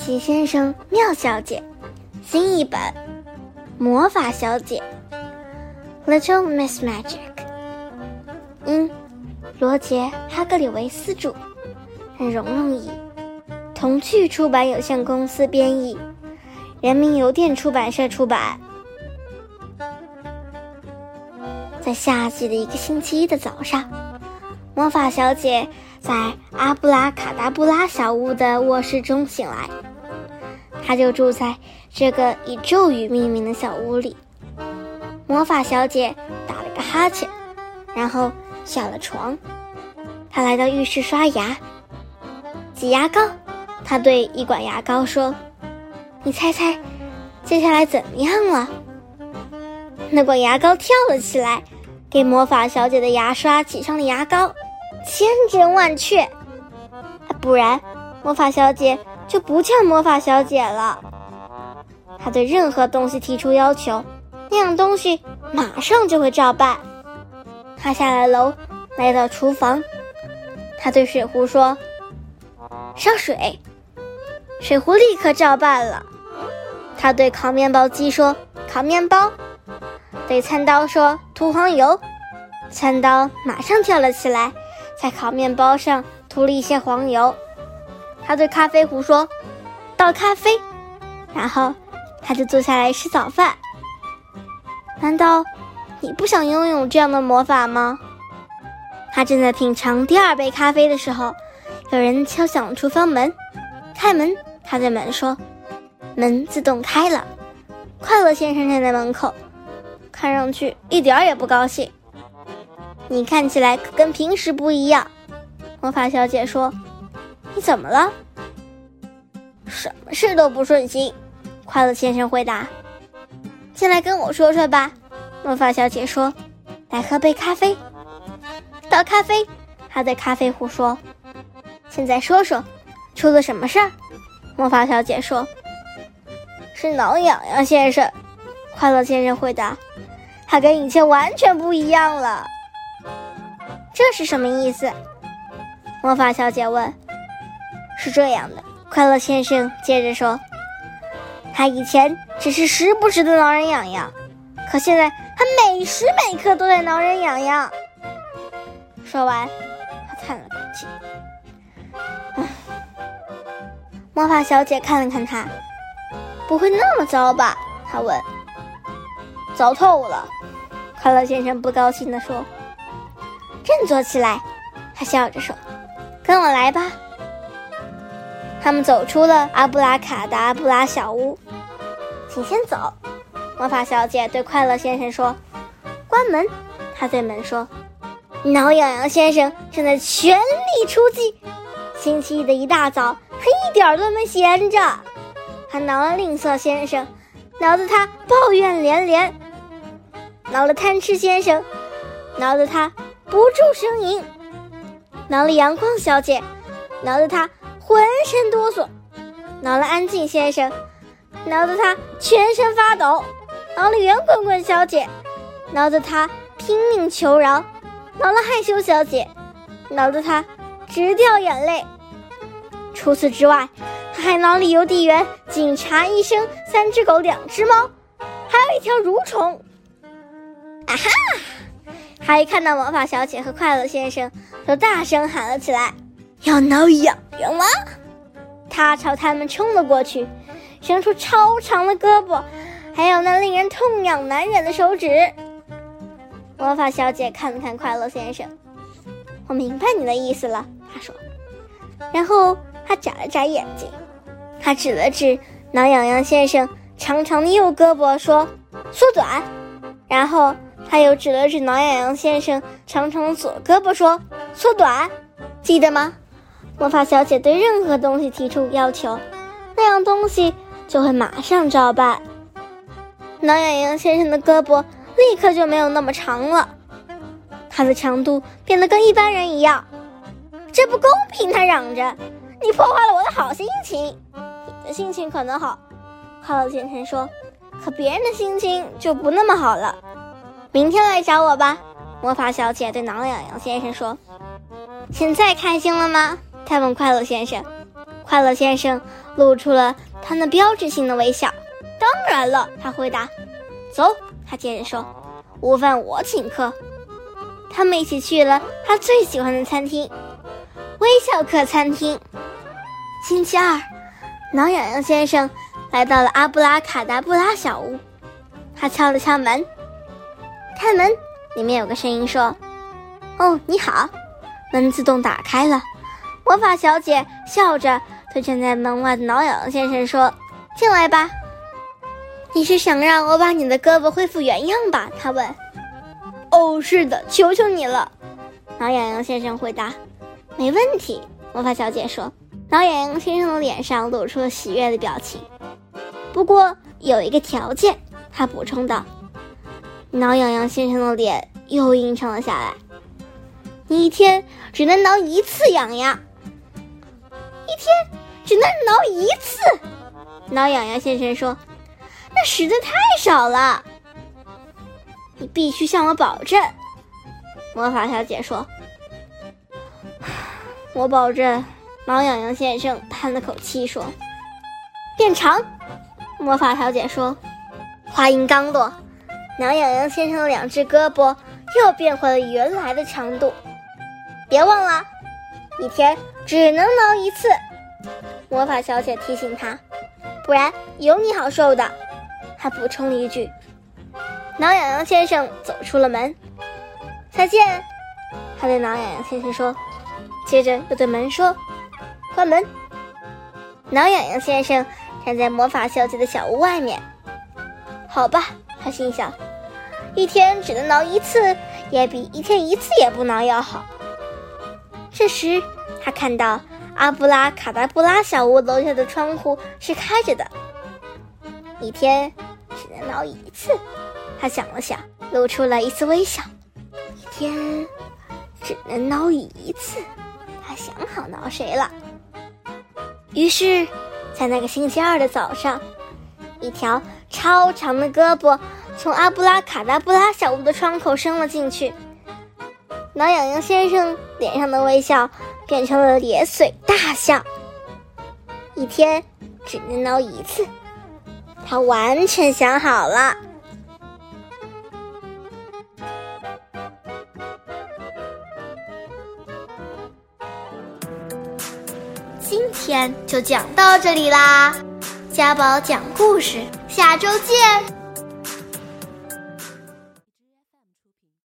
奇先生妙小姐，新译本，魔法小姐，Little Miss Magic，因罗杰·哈格里维斯著，荣荣译，童趣出版有限公司编译，人民邮电出版社出版。在夏季的一个星期一的早上，魔法小姐在阿布拉卡达布拉小屋的卧室中醒来。她就住在这个以咒语命名的小屋里。魔法小姐打了个哈欠，然后下了床。她来到浴室刷牙、挤牙膏。她对一管牙膏说：“你猜猜，接下来怎么样了？”那管牙膏跳了起来，给魔法小姐的牙刷挤上了牙膏，千真万确。不然，魔法小姐就不叫魔法小姐了。她对任何东西提出要求，那样东西马上就会照办。她下了楼，来到厨房，她对水壶说：“烧水。”水壶立刻照办了。她对烤面包机说：“烤面包。”对餐刀说：“涂黄油。”餐刀马上跳了起来，在烤面包上涂了一些黄油。他对咖啡壶说：“倒咖啡。”然后他就坐下来吃早饭。难道你不想拥有这样的魔法吗？他正在品尝第二杯咖啡的时候，有人敲响了厨房门。开门，他对门说：“门自动开了。”快乐先生站在门口。看上去一点也不高兴。你看起来跟平时不一样，魔法小姐说：“你怎么了？”什么事都不顺心。快乐先生回答：“进来跟我说说吧。”魔法小姐说：“来喝杯咖啡。”倒咖啡。他对咖啡壶说：“现在说说，出了什么事儿？”魔法小姐说：“是挠痒痒先生。”快乐先生回答。他跟以前完全不一样了，这是什么意思？魔法小姐问。是这样的，快乐先生接着说，他以前只是时不时的挠人痒痒，可现在他每时每刻都在挠人痒痒。说完，他叹了口气。唉，魔法小姐看了看他，不会那么糟吧？她问。糟透了。快乐先生不高兴地说：“振作起来！”他笑着说：“跟我来吧。”他们走出了阿布拉卡达布拉小屋。请先走。魔法小姐对快乐先生说：“关门。”他对门说：“挠痒痒先生正在全力出击。星期一的一大早，他一点都没闲着。他挠了吝啬先生，挠得他抱怨连连。”挠了贪吃先生，挠得他不住呻吟；挠了阳光小姐，挠得他浑身哆嗦；挠了安静先生，挠得他全身发抖；挠了圆滚滚小姐，挠得他拼命求饶；挠了害羞小姐，挠得他直掉眼泪。除此之外，他还挠了邮递员、警察、医生、三只狗、两只猫，还有一条蠕虫。啊哈！他一看到魔法小姐和快乐先生，就大声喊了起来：“要挠痒痒吗？”他朝他们冲了过去，伸出超长的胳膊，还有那令人痛痒难忍的手指。魔法小姐看了看快乐先生，“我明白你的意思了。”她说。然后她眨了眨眼睛，她指了指挠痒痒先生长长的右胳膊，说：“缩短。”然后。他又指了指挠痒痒先生长长的左胳膊，说：“缩短，记得吗？”魔法小姐对任何东西提出要求，那样东西就会马上照办。挠痒痒先生的胳膊立刻就没有那么长了，它的长度变得跟一般人一样。这不公平！他嚷着：“你破坏了我的好心情。”你的心情可能好，快乐先生说：“可别人的心情就不那么好了。”明天来找我吧，魔法小姐对挠痒痒先生说。现在开心了吗？他问快乐先生。快乐先生露出了他那标志性的微笑。当然了，他回答。走，他接着说，午饭我请客。他们一起去了他最喜欢的餐厅——微笑客餐厅。星期二，挠痒痒先生来到了阿布拉卡达布拉小屋。他敲了敲门，开门，里面有个声音说：“哦，你好。”门自动打开了。魔法小姐笑着对站在门外的挠痒痒先生说：“进来吧。”你是想让我把你的胳膊恢复原样吧？他问。哦，是的，求求你了。挠痒痒先生回答。没问题，魔法小姐说。挠痒痒先生的脸上露出了喜悦的表情。不过有一个条件，他补充道。挠痒痒先生的脸又阴沉了下来。你一天只能挠一次痒痒。一天只能挠一次。挠痒痒先生说。那实在太少了，你必须向我保证。”魔法小姐说。“我保证。”挠痒痒先生叹了口气说。“变长。”魔法小姐说。话音刚落，挠痒痒先生的两只胳膊又变回了原来的长度。别忘了，一天只能挠一次。魔法小姐提醒他，不然有你好受的。他补充了一句：“挠痒痒先生走出了门，再见。”他对挠痒痒先生说，接着又对门说：“关门。”挠痒痒先生站在魔法小姐的小屋外面。好吧，他心想，一天只能挠一次，也比一天一次也不挠要好。这时，他看到阿布拉卡达布拉小屋楼下的窗户是开着的，一天。只能挠一次，他想了想，露出了一丝微笑。一天只能挠一次，他想好挠谁了。于是，在那个星期二的早上，一条超长的胳膊从阿布拉卡达布拉小屋的窗口伸了进去。挠痒痒先生脸上的微笑变成了咧嘴大笑。一天只能挠一次。他完全想好了，今天就讲到这里啦，家宝讲故事，下周见。